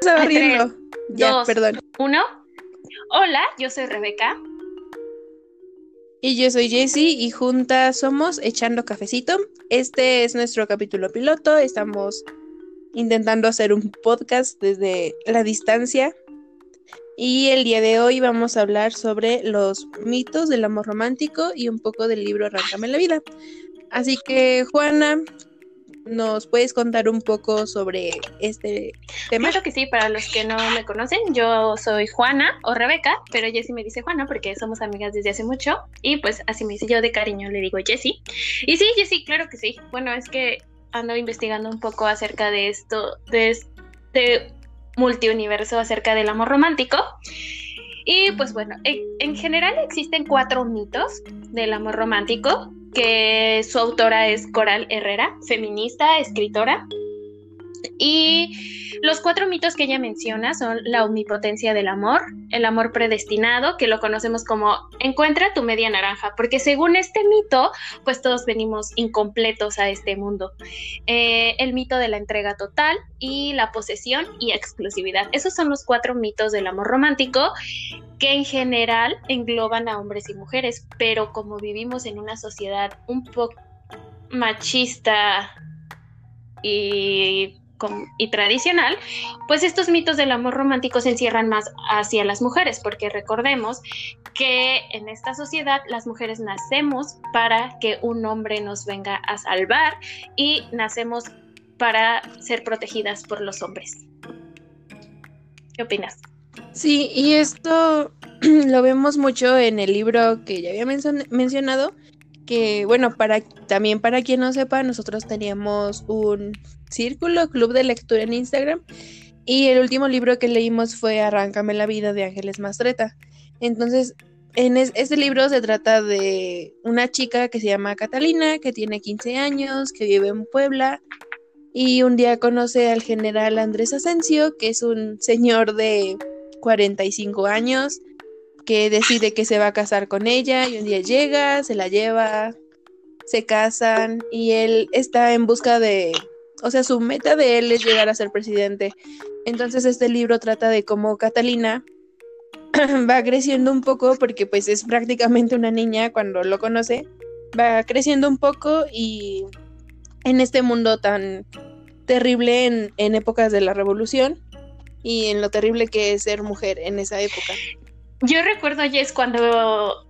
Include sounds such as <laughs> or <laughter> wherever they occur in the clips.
<laughs> a Ya, perdón. Uno. Hola, yo soy Rebeca. Y yo soy Jessie y juntas somos Echando Cafecito. Este es nuestro capítulo piloto. Estamos intentando hacer un podcast desde la distancia. Y el día de hoy vamos a hablar sobre los mitos del amor romántico y un poco del libro Arráncame la vida. Así que, Juana, ¿Nos puedes contar un poco sobre este tema? Claro que sí, para los que no me conocen, yo soy Juana o Rebeca, pero Jessie me dice Juana porque somos amigas desde hace mucho y pues así me dice yo de cariño, le digo Jessie. Y sí, Jessie, claro que sí. Bueno, es que ando investigando un poco acerca de esto, de este multiuniverso acerca del amor romántico. Y pues bueno, en general existen cuatro mitos del amor romántico que su autora es Coral Herrera, feminista, escritora. Y los cuatro mitos que ella menciona son la omnipotencia del amor, el amor predestinado, que lo conocemos como encuentra tu media naranja, porque según este mito, pues todos venimos incompletos a este mundo. Eh, el mito de la entrega total y la posesión y exclusividad. Esos son los cuatro mitos del amor romántico que en general engloban a hombres y mujeres, pero como vivimos en una sociedad un poco machista y y tradicional, pues estos mitos del amor romántico se encierran más hacia las mujeres, porque recordemos que en esta sociedad las mujeres nacemos para que un hombre nos venga a salvar y nacemos para ser protegidas por los hombres. ¿Qué opinas? Sí, y esto <clears throat> lo vemos mucho en el libro que ya había mencionado, que bueno, para también para quien no sepa, nosotros teníamos un círculo, club de lectura en Instagram. Y el último libro que leímos fue Arráncame la vida de Ángeles Mastreta. Entonces, en este libro se trata de una chica que se llama Catalina, que tiene 15 años, que vive en Puebla. Y un día conoce al general Andrés Asensio, que es un señor de 45 años, que decide que se va a casar con ella. Y un día llega, se la lleva, se casan y él está en busca de o sea, su meta de él es llegar a ser presidente. Entonces este libro trata de cómo Catalina <clears throat> va creciendo un poco porque pues es prácticamente una niña cuando lo conoce, va creciendo un poco y en este mundo tan terrible en, en épocas de la revolución y en lo terrible que es ser mujer en esa época. Yo recuerdo, Jess, cuando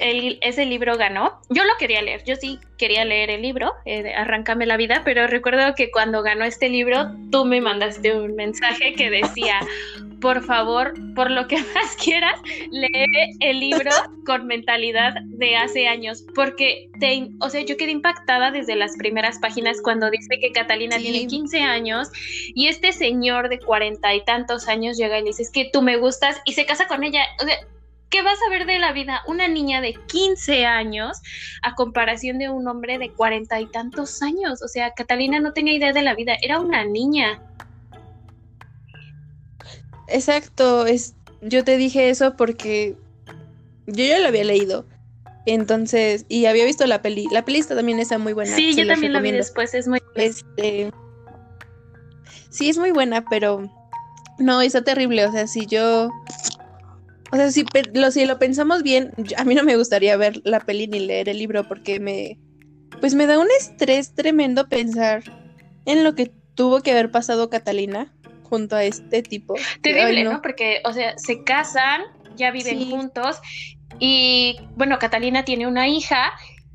el, ese libro ganó. Yo lo quería leer, yo sí quería leer el libro, eh, Arráncame la vida, pero recuerdo que cuando ganó este libro, tú me mandaste un mensaje que decía, por favor, por lo que <laughs> más quieras, lee el libro con mentalidad de hace años, porque, te, o sea, yo quedé impactada desde las primeras páginas cuando dice que Catalina tiene 15 años y este señor de cuarenta y tantos años llega y le dice, es que tú me gustas y se casa con ella. O sea, ¿Qué vas a ver de la vida una niña de 15 años a comparación de un hombre de cuarenta y tantos años? O sea, Catalina no tenía idea de la vida, era una niña. Exacto, es, yo te dije eso porque yo ya lo había leído. Entonces, y había visto la peli. La peli también está muy buena. Sí, yo también la vi después, es muy este Sí, es muy buena, pero no, está terrible. O sea, si yo o sea, si lo, si lo pensamos bien, a mí no me gustaría ver la peli ni leer el libro porque me, pues me da un estrés tremendo pensar en lo que tuvo que haber pasado Catalina junto a este tipo. Terrible, ¿no? Porque, o sea, se casan, ya viven juntos y, bueno, Catalina tiene una hija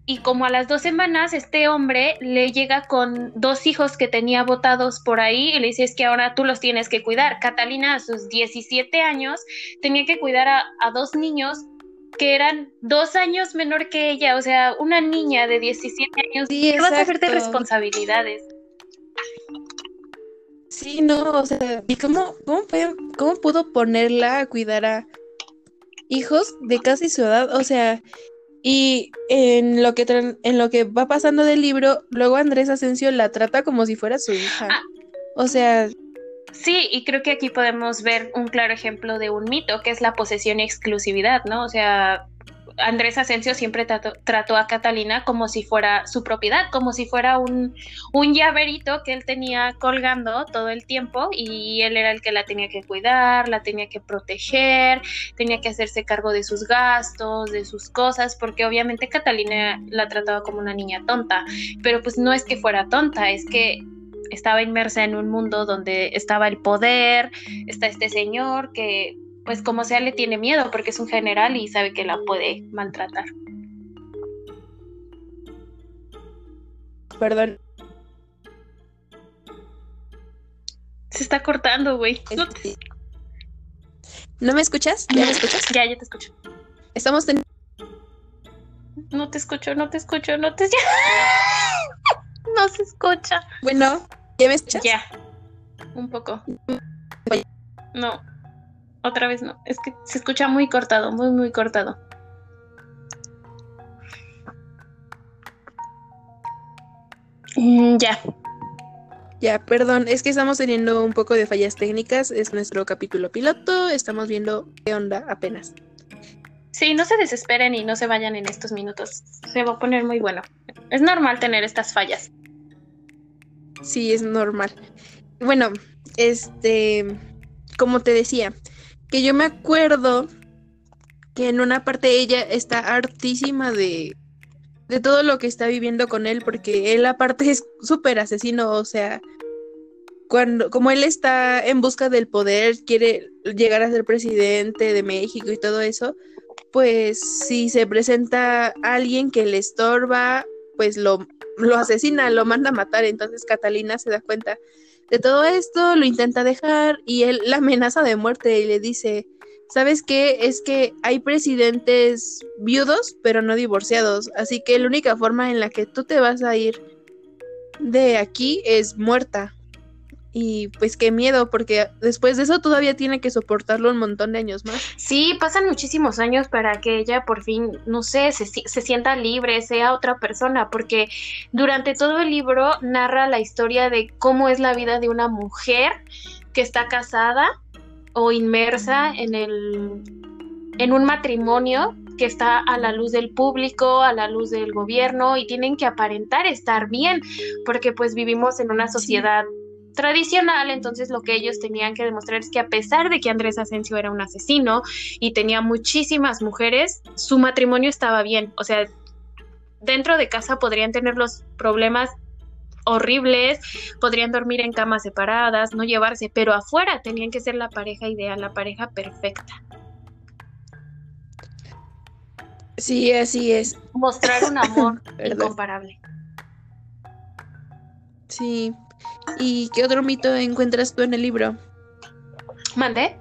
y como a las dos semanas este hombre le llega con dos hijos que tenía votados por ahí y le dice es que ahora tú los tienes que cuidar. Catalina a sus 17 años tenía que cuidar a, dos niños que eran dos años menor que ella, o sea, una niña de 17 años. Sí, ¿Qué vas a hacer de responsabilidades? Sí, no, o sea, ¿y cómo, cómo, cómo pudo ponerla a cuidar a hijos de casi su edad? O sea, y en lo que en lo que va pasando del libro, luego Andrés Asensio la trata como si fuera su hija. Ah. O sea, Sí, y creo que aquí podemos ver un claro ejemplo de un mito, que es la posesión y exclusividad, ¿no? O sea, Andrés Asensio siempre trató, a Catalina como si fuera su propiedad, como si fuera un, un llaverito que él tenía colgando todo el tiempo y él era el que la tenía que cuidar, la tenía que proteger, tenía que hacerse cargo de sus gastos, de sus cosas, porque obviamente Catalina la trataba como una niña tonta, pero pues no es que fuera tonta, es que estaba inmersa en un mundo donde estaba el poder, está este señor que pues como sea le tiene miedo porque es un general y sabe que la puede maltratar. Perdón. Se está cortando, güey. No, me escuchas? ¿Ya me escuchas? Ya, ya te escucho. Estamos teniendo... No te escucho, no te escucho, no te... <laughs> no se escucha. Bueno, ¿ya me escuchas? Ya. Un poco. No. Otra vez no. Es que se escucha muy cortado, muy, muy cortado. Mm, ya. Ya, perdón, es que estamos teniendo un poco de fallas técnicas. Es nuestro capítulo piloto. Estamos viendo qué onda apenas. Sí, no se desesperen y no se vayan en estos minutos. Se va a poner muy bueno. Es normal tener estas fallas. Sí, es normal. Bueno, este, como te decía, que yo me acuerdo que en una parte ella está hartísima de, de todo lo que está viviendo con él, porque él aparte es súper asesino, o sea, cuando, como él está en busca del poder, quiere llegar a ser presidente de México y todo eso, pues si se presenta alguien que le estorba, pues lo, lo asesina, lo manda a matar, entonces Catalina se da cuenta de todo esto, lo intenta dejar y él la amenaza de muerte y le dice, ¿sabes qué? Es que hay presidentes viudos, pero no divorciados, así que la única forma en la que tú te vas a ir de aquí es muerta. Y pues qué miedo, porque después de eso todavía tiene que soportarlo un montón de años más. Sí, pasan muchísimos años para que ella por fin, no sé, se, se, sienta libre, sea otra persona, porque durante todo el libro narra la historia de cómo es la vida de una mujer que está casada o inmersa en el en un matrimonio que está a la luz del público, a la luz del gobierno y tienen que aparentar estar bien, porque pues vivimos en una sociedad tradicional, entonces lo que ellos tenían que demostrar es que a pesar de que Andrés Asensio era un asesino y tenía muchísimas mujeres, su matrimonio estaba bien, o sea, dentro de casa podrían tener los problemas horribles, podrían dormir en camas separadas, no llevarse, pero afuera tenían que ser la pareja ideal, la pareja perfecta. Sí, así es. Mostrar un amor <laughs> incomparable. Sí, ¿Y qué otro mito encuentras tú en el libro? ¿Mandé?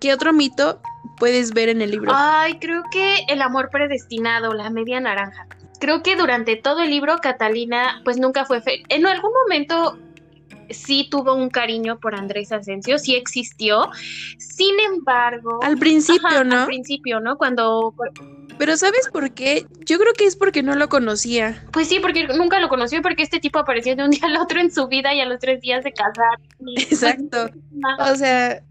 ¿Qué otro mito puedes ver en el libro? Ay, creo que el amor predestinado, la media naranja. Creo que durante todo el libro Catalina pues nunca fue fe en algún momento sí tuvo un cariño por Andrés Asensio, sí existió. Sin embargo, al principio, ¿no? Al principio, ¿no? Cuando pero ¿sabes por qué? Yo creo que es porque no lo conocía. Pues sí, porque nunca lo conoció, porque este tipo apareció de un día al otro en su vida y a los tres días de casar. Exacto. O sea,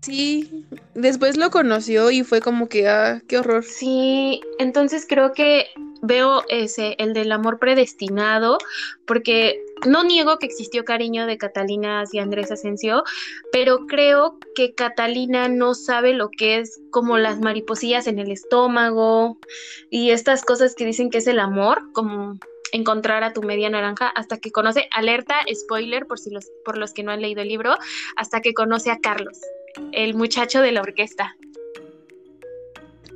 sí, después lo conoció y fue como que, ah, qué horror. Sí, entonces creo que veo ese, el del amor predestinado, porque no niego que existió cariño de Catalina hacia Andrés Asensio, pero creo que Catalina no sabe lo que es como las mariposillas en el estómago y estas cosas que dicen que es el amor, como encontrar a tu media naranja hasta que conoce, alerta, spoiler por si los, por los que no han leído el libro, hasta que conoce a Carlos, el muchacho de la orquesta.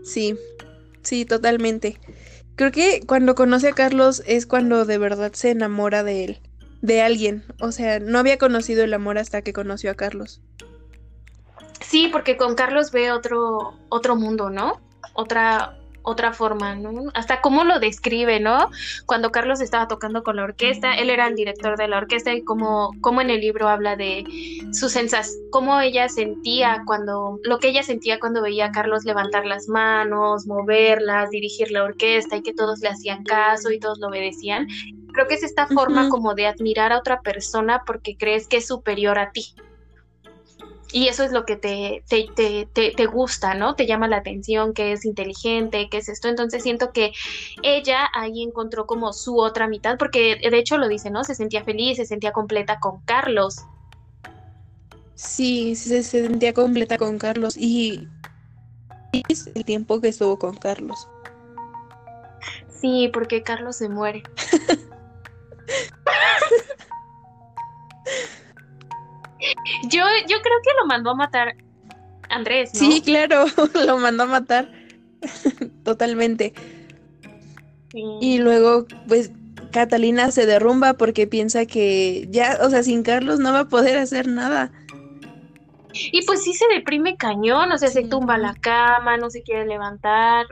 Sí, sí, totalmente. Creo que cuando conoce a Carlos es cuando de verdad se enamora de él, de alguien. O sea, no había conocido el amor hasta que conoció a Carlos. Sí, porque con Carlos ve otro, otro mundo, ¿no? Otra, otra forma, ¿no? Hasta cómo lo describe, ¿no? Cuando Carlos estaba tocando con la orquesta, él era el director de la orquesta y cómo, cómo en el libro habla de sus sensaciones, cómo ella sentía cuando, lo que ella sentía cuando veía a Carlos levantar las manos, moverlas, dirigir la orquesta y que todos le hacían caso y todos lo obedecían. Creo que es esta forma como de admirar a otra persona porque crees que es superior a ti. Y eso es lo que te, te, te, te, gusta, ¿no? Te llama la atención, que es inteligente, que es esto. Entonces siento que ella ahí encontró como su otra mitad, porque de hecho lo dice, ¿no? Se sentía feliz, se sentía completa con Carlos. Sí, se sentía completa con Carlos y es el tiempo que estuvo con Carlos. Sí, porque Carlos se muere. <laughs> <laughs> yo, yo creo que lo mandó a matar Andrés, ¿no? Sí, claro, <laughs> lo mandó a matar. <laughs> Totalmente. Y luego, pues, Catalina se derrumba porque piensa que ya, o sea, sin Carlos no va a poder hacer nada. Y pues sí se deprime cañón, o sea, se tumba la cama, no se quiere levantar.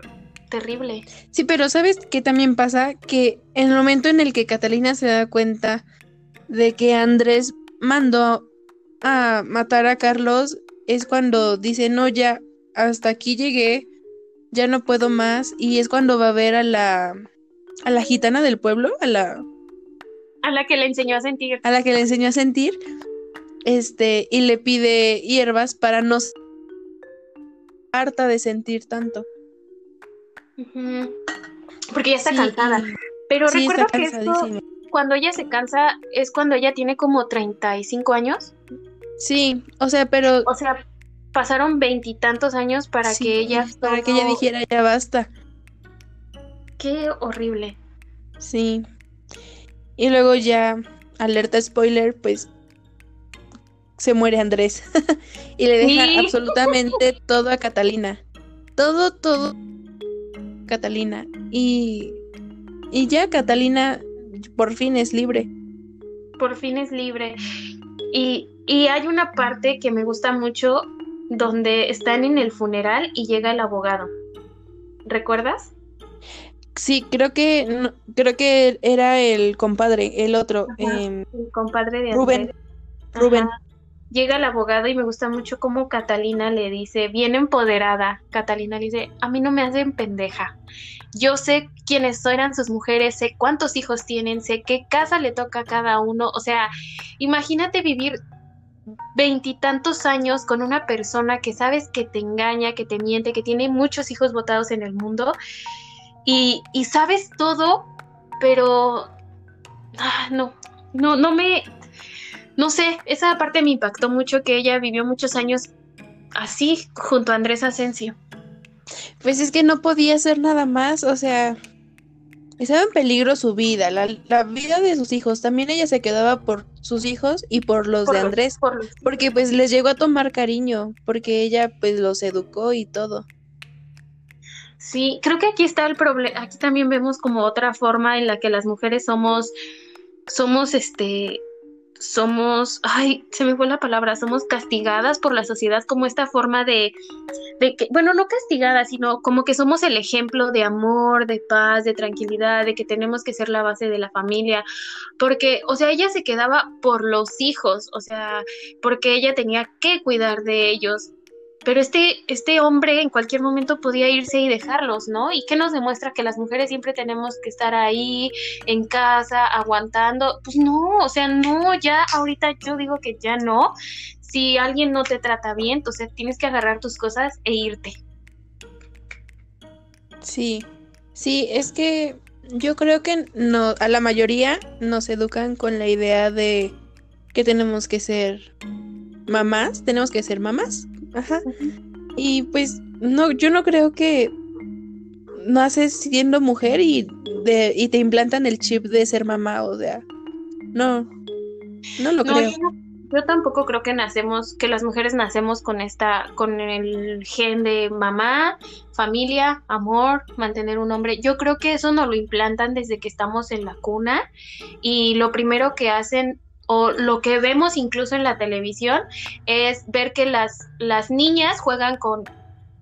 Terrible. Sí, pero ¿sabes qué también pasa? Que en el momento en el que Catalina se da cuenta de que Andrés mandó a matar a Carlos, es cuando dice, no, ya, hasta aquí llegué, ya no puedo más, y es cuando va a ver a la, a la gitana del pueblo, a la... A la que le enseñó a sentir. A la que le enseñó a sentir, este, y le pide hierbas para no harta de sentir tanto. Porque ya está cansada. Pero recuerdo que cuando ella se cansa, es cuando ella tiene como 35 años. Sí, o sea, pero. O sea, pasaron veintitantos años para que ella. Para que ella dijera ya basta. Qué horrible. Sí. Y luego ya, alerta spoiler, pues se muere Andrés <laughs> y le deja absolutamente todo a Catalina. Todo, todo Catalina. Y, y ya Catalina por fin es libre. Por fin es libre. Y, y hay una parte que me gusta mucho donde están en el funeral y llega el abogado. ¿Recuerdas? Sí, creo que creo que era el compadre, el otro. Em, el compadre de Rubén. Rubén llega el abogado y me gusta mucho cómo Catalina le dice, bien empoderada, Catalina le dice, a mí no me hacen pendeja. Yo sé quiénes eran sus mujeres, sé cuántos hijos tienen, sé qué casa le toca a cada uno. O sea, imagínate vivir veintitantos años con una persona que sabes que te engaña, que te miente, que tiene muchos hijos votados en el mundo y, sabes todo, pero ah, no, no, no me, no sé, esa parte me impactó mucho que ella vivió muchos años así junto a Andrés Asensio. Pues es que no podía hacer nada más, o sea, estaba en peligro su vida, la, vida de sus hijos. También ella se quedaba por sus hijos y por los de Andrés, porque pues les llegó a tomar cariño, porque ella pues los educó y todo. Sí, creo que aquí está el problema, aquí también vemos como otra forma en la que las mujeres somos, somos este, somos, ay, se me fue la palabra, somos castigadas por la sociedad como esta forma de, de que, bueno, no castigadas, sino como que somos el ejemplo de amor, de paz, de tranquilidad, de que tenemos que ser la base de la familia, porque, o sea, ella se quedaba por los hijos, o sea, porque ella tenía que cuidar de ellos, pero este, este hombre en cualquier momento podía irse y dejarlos, ¿no? ¿Y qué nos demuestra que las mujeres siempre tenemos que estar ahí en casa aguantando? Pues no, o sea, no, ya ahorita yo digo que ya no. Si alguien no te trata bien, entonces tienes que agarrar tus cosas e irte. Sí, sí, es que yo creo que no, a la mayoría nos educan con la idea de que tenemos que ser mamás, tenemos que ser mamás, Ajá. Y pues no, yo no creo que naces siendo mujer y, de, y te implantan el chip de ser mamá, o sea, no, no lo creo. Yo, tampoco creo que nacemos, que las mujeres nacemos con esta, con el gen de mamá, familia, amor, mantener un hombre. Yo creo que eso nos lo implantan desde que estamos en la cuna y lo primero que hacen o lo que vemos incluso en la televisión es ver que las, las niñas juegan con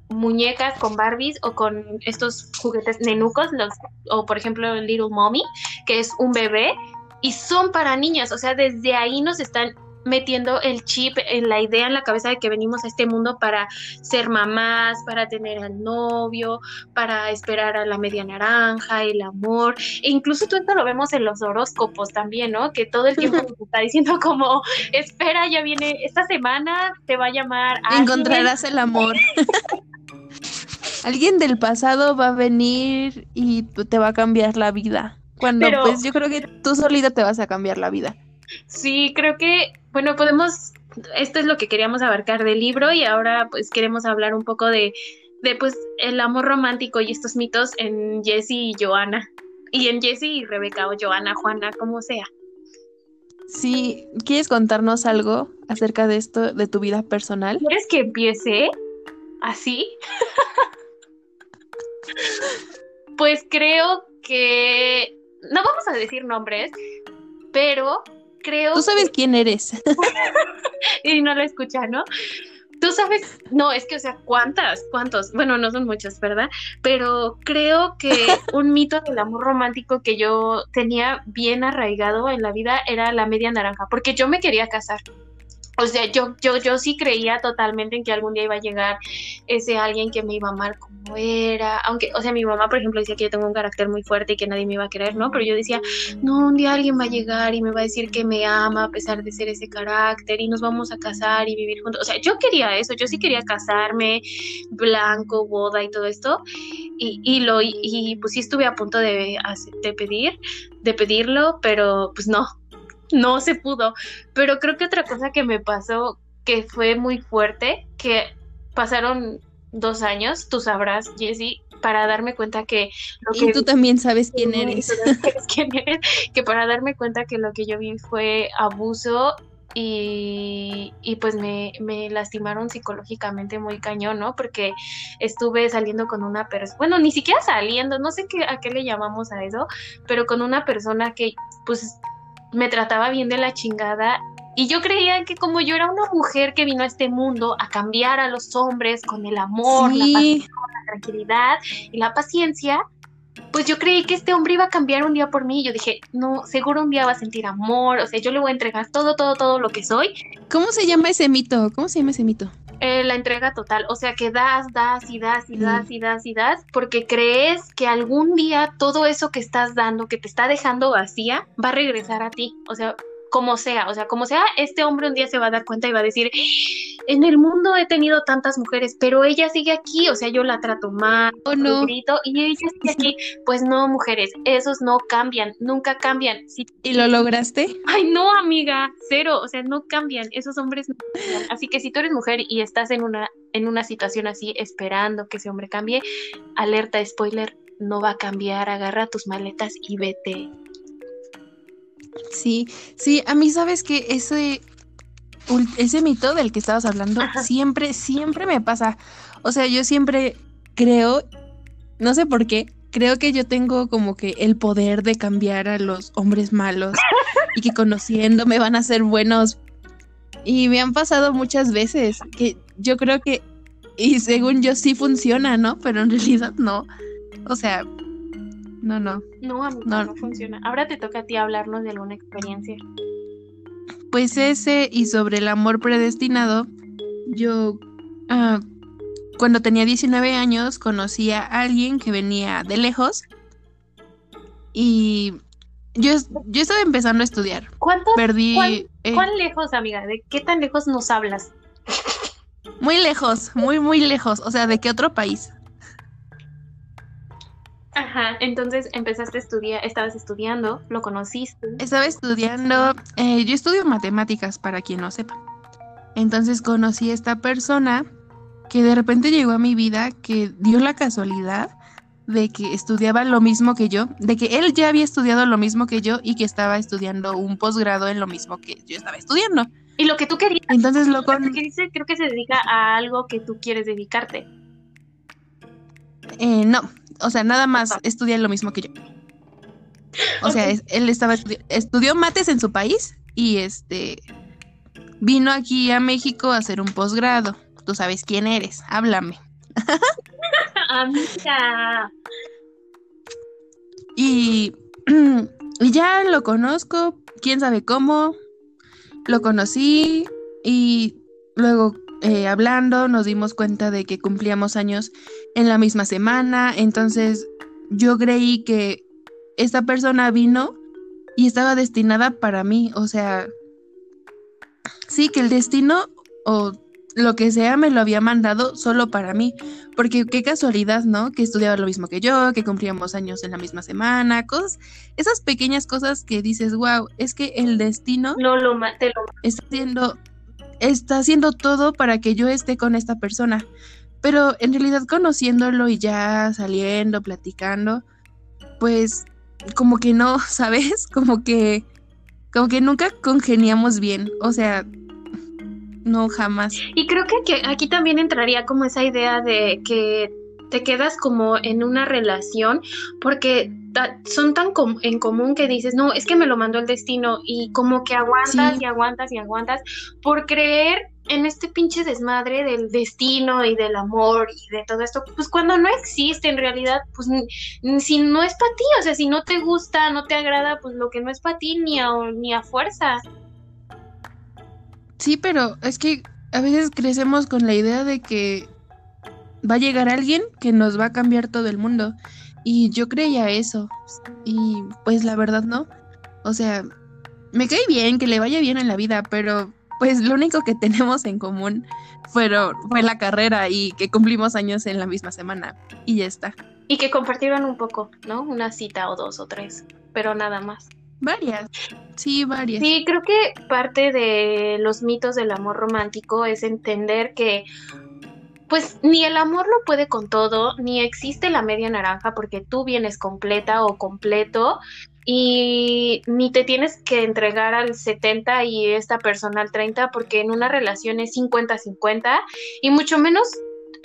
muñecas, con Barbies o con estos juguetes nenucos, los, o por ejemplo Little Mommy, que es un bebé, y son para niñas, o sea, desde ahí nos están metiendo el chip en la idea en la cabeza de que venimos a este mundo para ser mamás, para tener al novio, para esperar a la media naranja, el amor. E incluso tú esto lo vemos en los horóscopos también, ¿no? Que todo el tiempo <laughs> nos está diciendo como, espera, ya viene, esta semana te va a llamar. Encontrarás el amor. <laughs> Alguien del pasado va a venir y te va a cambiar la vida. Cuando pues yo creo que tú solita te vas a cambiar la vida. Sí, creo que, bueno, podemos, esto es lo que queríamos abarcar del libro y ahora pues queremos hablar un poco de, de pues el amor romántico y estos mitos en Jessie y Joana. Y en Jessie y Rebeca o Joana, Juana, como sea. Sí, ¿quieres contarnos algo acerca de esto, de tu vida personal? ¿Quieres que empiece así? <laughs> pues creo que no vamos a decir nombres, pero creo. Tú sabes quién eres. <laughs> y no lo escucha, ¿no? Tú sabes, no, es que, o sea, ¿cuántas? ¿Cuántos? Bueno, no son muchos, ¿verdad? Pero creo que <laughs> un mito del amor romántico que yo tenía bien arraigado en la vida era la media naranja, porque yo me quería casar. O sea, yo, yo, yo sí creía totalmente en que algún día iba a llegar ese alguien que me iba a amar como era. Aunque, o sea, mi mamá, por ejemplo, decía que yo tengo un carácter muy fuerte y que nadie me iba a querer, ¿no? Pero yo decía, no, un día alguien va a llegar y me va a decir que me ama a pesar de ser ese carácter y nos vamos a casar y vivir juntos. O sea, yo quería eso, yo sí quería casarme, blanco, boda y todo esto. Y, y lo, y, pues sí estuve a punto de, de pedir, de pedirlo, pero pues no, no se pudo. Pero creo que otra cosa que me pasó que fue muy fuerte, que pasaron dos años, tú sabrás, Jessie, para darme cuenta que... Lo y tú también sabes quién eres. <laughs> quién eres. Que para darme cuenta que lo que yo vi fue abuso y, y, pues me, me, lastimaron psicológicamente muy cañón, ¿no? Porque estuve saliendo con una persona, bueno, ni siquiera saliendo, no sé qué, a qué le llamamos a eso, pero con una persona que pues me trataba bien de la chingada y yo creía que como yo era una mujer que vino a este mundo a cambiar a los hombres con el amor, la, la tranquilidad y la paciencia, pues yo creí que este hombre iba a cambiar un día por mí. Y yo dije, no, seguro un día va a sentir amor, o sea, yo le voy a entregar todo, todo, todo lo que soy. ¿Cómo se llama ese mito? ¿Cómo se llama ese mito? Eh, la entrega total, o sea que das, das y das y das y das y das, porque crees que algún día todo eso que estás dando, que te está dejando vacía, va a regresar a ti, o sea, como sea, o sea, como sea, este hombre un día se va a dar cuenta y va a decir, en el mundo he tenido tantas mujeres, pero ella sigue aquí, o sea, yo la trato mal, o no. grito, y ella sigue <laughs> aquí. Pues no, mujeres, esos no cambian, nunca cambian. ¿Y lo lograste? Ay, no, amiga, cero, o sea, no cambian, esos hombres no cambian. Así que si tú eres mujer y estás en una, en una situación así, esperando que ese hombre cambie, alerta, spoiler, no va a cambiar, agarra tus maletas y vete. Sí, sí, a mí sabes que ese, ese mito del que estabas hablando siempre, siempre me pasa. O sea, yo siempre creo, no sé por qué, creo que yo tengo como que el poder de cambiar a los hombres malos <laughs> y que conociéndome van a ser buenos. Y me han pasado muchas veces que yo creo que, y según yo sí funciona, ¿no? Pero en realidad no. O sea, no, no. No, no. no funciona. Ahora te toca a ti hablarnos de alguna experiencia. Pues ese y sobre el amor predestinado, yo ah, cuando tenía 19 años conocí a alguien que venía de lejos y yo, yo estaba empezando a estudiar. ¿Cuánto? Perdí. Eh, ¿Cuán lejos, amiga? ¿De qué tan lejos nos hablas? Muy lejos, muy, muy lejos. O sea, ¿de qué otro país? Ajá, entonces empezaste a estudiar, estabas estudiando, lo conociste. Estaba estudiando, eh, yo estudio matemáticas para quien no sepa. Entonces conocí a esta persona que de repente llegó a mi vida, que dio la casualidad de que estudiaba lo mismo que yo, de que él ya había estudiado lo mismo que yo y que estaba estudiando un posgrado en lo mismo que yo estaba estudiando. Y lo que tú querías. Entonces lo con... creo que se dedica a algo que tú quieres dedicarte. Eh, no, o sea, nada más estudia lo mismo que yo. O sea, él estaba estudió mates en su país y este vino aquí a México a hacer un posgrado. Tú sabes quién eres, háblame. <laughs> Amiga. y, <clears throat> y ya lo conozco, quién sabe cómo. lo conocí y luego eh, hablando nos dimos cuenta de que cumplíamos años en la misma semana, entonces yo creí que esta persona vino y estaba destinada para mí, o sea, sí, que el destino o lo que sea me lo había mandado solo para mí, porque qué casualidad, ¿no? Que estudiaba lo mismo que yo, que cumplíamos años en la misma semana, cosas, esas pequeñas cosas que dices, wow, es que el destino no lo, te lo... está haciendo, está haciendo todo para que yo esté con esta persona, pero en realidad conociéndolo y ya saliendo, platicando, pues como que no, <laughs> ¿sabes? Como que, como que nunca congeniamos bien, o sea, no, jamás. Y creo que aquí, también entraría como esa idea de que te quedas como en una relación porque son tan en común que dices, no, es que me lo mandó el destino y como que aguantas y aguantas y aguantas por creer en este pinche desmadre del destino y del amor y de todo esto, pues cuando no existe en realidad, pues si no es para ti, o sea, si no te gusta, no te agrada, pues lo que no es para ti ni a, ni a fuerza. Sí, pero es que a veces crecemos con la idea de que va a llegar alguien que nos va a cambiar todo el mundo. Y yo creía eso. Y pues la verdad no. O sea, me cae bien, que le vaya bien en la vida, pero pues lo único que tenemos en común fueron, fue la carrera y que cumplimos años en la misma semana. Y ya está. Y que compartieron un poco, ¿no? Una cita o dos o tres, pero nada más. Varias, sí, varias. Sí, creo que parte de los mitos del amor romántico es entender que pues ni el amor lo puede con todo, ni existe la media naranja porque tú vienes completa o completo y ni te tienes que entregar al 70 y esta persona al 30 porque en una relación es 50-50 y mucho menos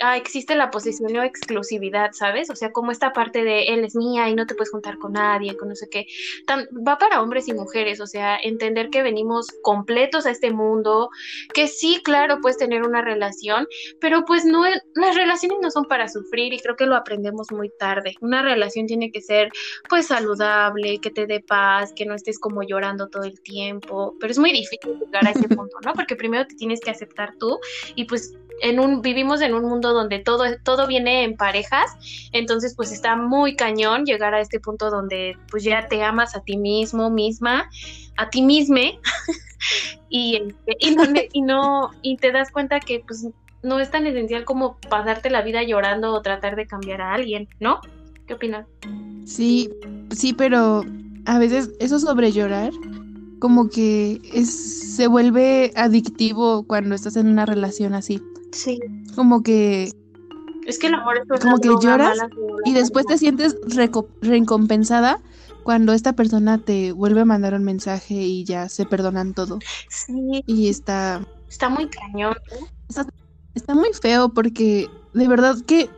ah, existe la posesión o exclusividad, ¿sabes? O sea, como esta parte de él es mía y no te puedes juntar con nadie, con no sé qué. va para hombres y mujeres, o sea, entender que venimos completos a este mundo, que sí, claro, puedes tener una relación, pero pues no, las relaciones no son para sufrir y creo que lo aprendemos muy tarde. Una relación tiene que ser pues saludable, que te dé paz, que no estés como llorando todo el tiempo, pero es muy difícil llegar a ese <laughs> punto, ¿no? Porque primero te tienes que aceptar tú y pues en un vivimos en un mundo donde todo todo viene en parejas, entonces pues está muy cañón llegar a este punto donde pues ya te amas a ti mismo, misma, a ti misma <laughs> y, este, y, no, y no y te das cuenta que pues no es tan esencial como pasarte la vida llorando o tratar de cambiar a alguien, ¿no? ¿Qué opinas? Sí, sí, pero a veces eso sobre llorar como que es, se vuelve adictivo cuando estás en una relación así. Sí. Como que... Es que el amor es Como que lloras y después te sientes recompensada cuando esta persona te vuelve a mandar un mensaje y ya se perdonan todo. Sí. Y está... Está muy cañón. está muy feo porque de verdad que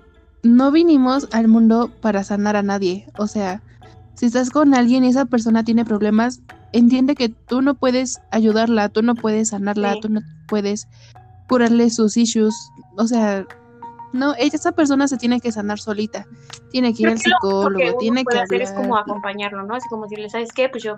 no vinimos al mundo para sanar a nadie. O sea, si estás con alguien y esa persona tiene problemas, entiende que tú no puedes ayudarla, tú no puedes sanarla, tú no puedes curarle sus issues. O sea, no, esa persona se tiene que sanar solita. Tiene que ir al psicólogo, tiene que hacer es como acompañarlo, ¿no? Así como decirle, ¿sabes qué? Pues yo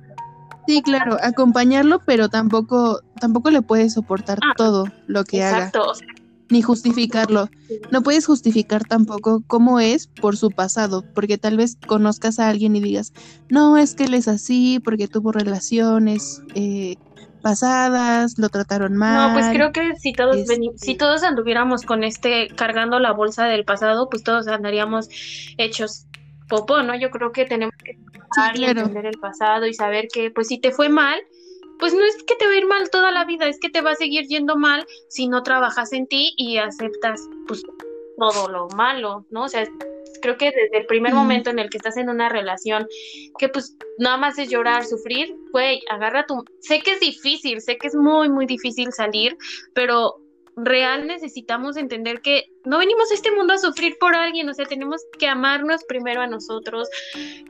Sí, claro, acompañarlo, pero tampoco tampoco le puedes soportar ah, todo lo que exacto, haga. ni justificarlo. No puedes justificar tampoco cómo es por su pasado, porque tal vez conozcas a alguien y digas, no, es que él es así, porque tuvo relaciones eh, pasadas, lo trataron mal. No, pues creo que si todos si este todos anduviéramos con este cargando la bolsa del pasado, pues todos andaríamos hechos popó, ¿no? Yo creo que tenemos que entender el pasado y saber que pues si te fue mal, pues no es que te va a ir mal toda la vida, es que te va a seguir yendo mal si no trabajas en ti y aceptas pues todo lo malo, ¿no? O sea, creo que desde el primer momento en el que estás en una relación, que pues nada más es llorar, sufrir, güey, agarra tu... Sé que es difícil, sé que es muy, muy difícil salir, pero real necesitamos entender que no venimos a este mundo a sufrir por alguien, o sea, tenemos que amarnos primero a nosotros,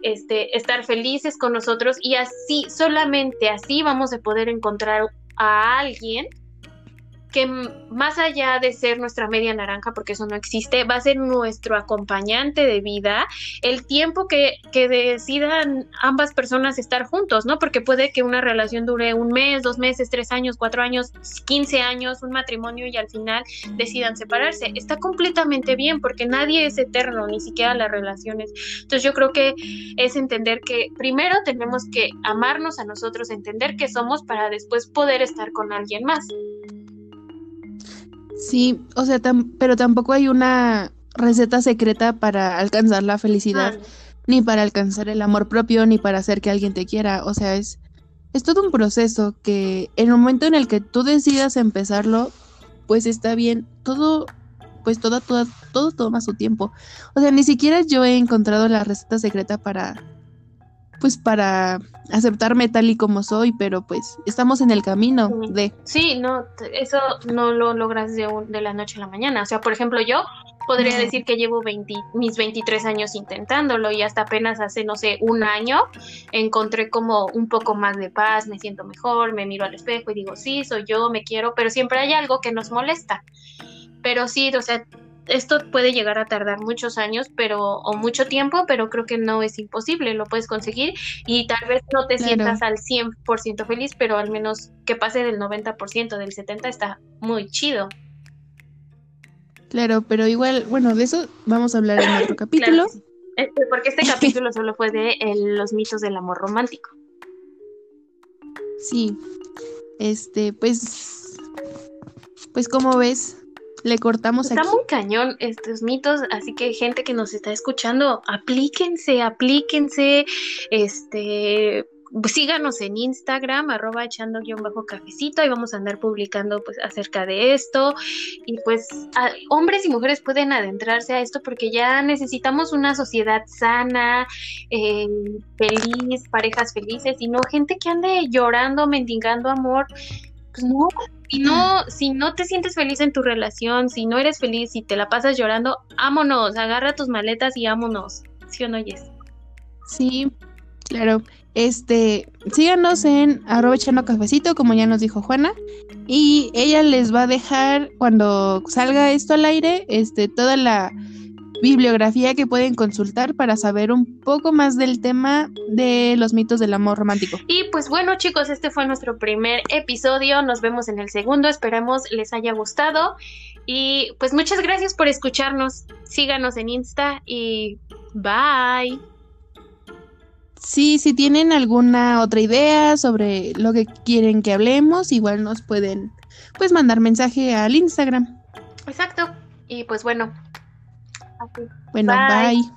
este, estar felices con nosotros y así, solamente así vamos a poder encontrar a alguien que más allá de ser nuestra media naranja, porque eso no existe, va a ser nuestro acompañante de vida el tiempo que, decidan ambas personas estar juntos, ¿no? Porque puede que una relación dure un mes, dos meses, tres años, cuatro años, quince años, un matrimonio y al final decidan separarse. Está completamente bien porque nadie es eterno, ni siquiera las relaciones. Entonces yo creo que es entender que primero tenemos que amarnos a nosotros, entender que somos para después poder estar con alguien más. Sí, o sea, pero tampoco hay una receta secreta para alcanzar la felicidad, ah. ni para alcanzar el amor propio, ni para hacer que alguien te quiera. O sea, es, es todo un proceso que en el momento en el que tú decidas empezarlo, pues está bien. Todo, pues todo, todo, todo toma su tiempo. O sea, ni siquiera yo he encontrado la receta secreta para pues para aceptarme tal y como soy, pero pues estamos en el camino de... Sí, no, eso no lo logras de, de la noche a la mañana. O sea, por ejemplo, yo podría decir que llevo 20, mis 23 años intentándolo y hasta apenas hace, no sé, un año encontré como un poco más de paz, me siento mejor, me miro al espejo y digo, sí, soy yo, me quiero, pero siempre hay algo que nos molesta. Pero sí, o sea, esto puede llegar a tardar muchos años, pero o mucho tiempo, pero creo que no es imposible, lo puedes conseguir y tal vez no te sientas al 100% feliz, pero al menos que pase del 90%, del 70 está muy chido. Claro, pero igual, bueno, de eso vamos a hablar en otro <coughs> capítulo. Este, porque este capítulo <laughs> solo fue de los mitos del amor romántico. Sí. Este, pues pues como ves, le cortamos Está muy cañón estos mitos, así que gente que nos está escuchando, aplíquense, aplíquense, este, síganos en Instagram, arroba echando guion bajo cafecito, y vamos a andar publicando pues acerca de esto. Y pues hombres y mujeres pueden adentrarse a esto porque ya necesitamos una sociedad sana, eh, feliz, parejas felices, y no gente que ande llorando, mendigando amor. Pues no, si no, si no te sientes feliz en tu relación, si no eres feliz, si te la pasas llorando, ámonos, agarra tus maletas y ámonos. ¿Sí o no, Jess? Sí, claro. Este, síganos en arroba echando cafecito, como ya nos dijo Juana. Y ella les va a dejar, cuando salga esto al aire, este, toda la bibliografía que pueden consultar para saber un poco más del tema de los mitos del amor romántico. Y pues bueno chicos, este fue nuestro primer episodio, nos vemos en el segundo, esperemos les haya gustado y pues muchas gracias por escucharnos, síganos en Insta y bye. Sí, si tienen alguna otra idea sobre lo que quieren que hablemos, igual nos pueden pues mandar mensaje al Instagram. Exacto. Y pues bueno, bueno, bye.